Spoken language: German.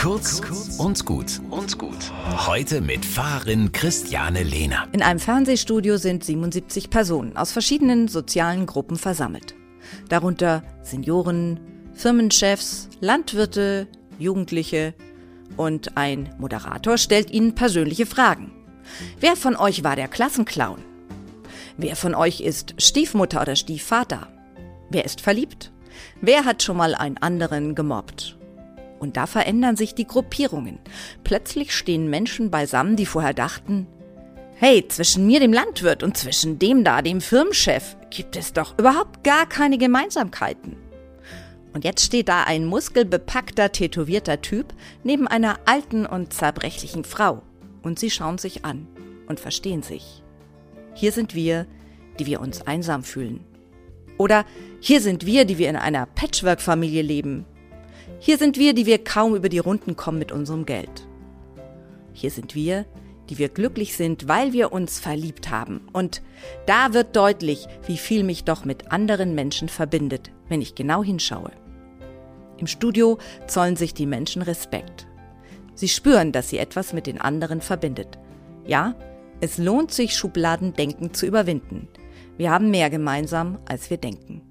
Kurz und gut und gut. Heute mit Fahrerin Christiane Lehner. In einem Fernsehstudio sind 77 Personen aus verschiedenen sozialen Gruppen versammelt. Darunter Senioren, Firmenchefs, Landwirte, Jugendliche und ein Moderator stellt ihnen persönliche Fragen. Wer von euch war der Klassenclown? Wer von euch ist Stiefmutter oder Stiefvater? Wer ist verliebt? Wer hat schon mal einen anderen gemobbt? Und da verändern sich die Gruppierungen. Plötzlich stehen Menschen beisammen, die vorher dachten, hey, zwischen mir, dem Landwirt, und zwischen dem da, dem Firmenchef, gibt es doch überhaupt gar keine Gemeinsamkeiten. Und jetzt steht da ein muskelbepackter, tätowierter Typ neben einer alten und zerbrechlichen Frau. Und sie schauen sich an und verstehen sich. Hier sind wir, die wir uns einsam fühlen. Oder hier sind wir, die wir in einer Patchwork-Familie leben, hier sind wir, die wir kaum über die Runden kommen mit unserem Geld. Hier sind wir, die wir glücklich sind, weil wir uns verliebt haben. Und da wird deutlich, wie viel mich doch mit anderen Menschen verbindet, wenn ich genau hinschaue. Im Studio zollen sich die Menschen Respekt. Sie spüren, dass sie etwas mit den anderen verbindet. Ja, es lohnt sich, Schubladendenken zu überwinden. Wir haben mehr gemeinsam, als wir denken.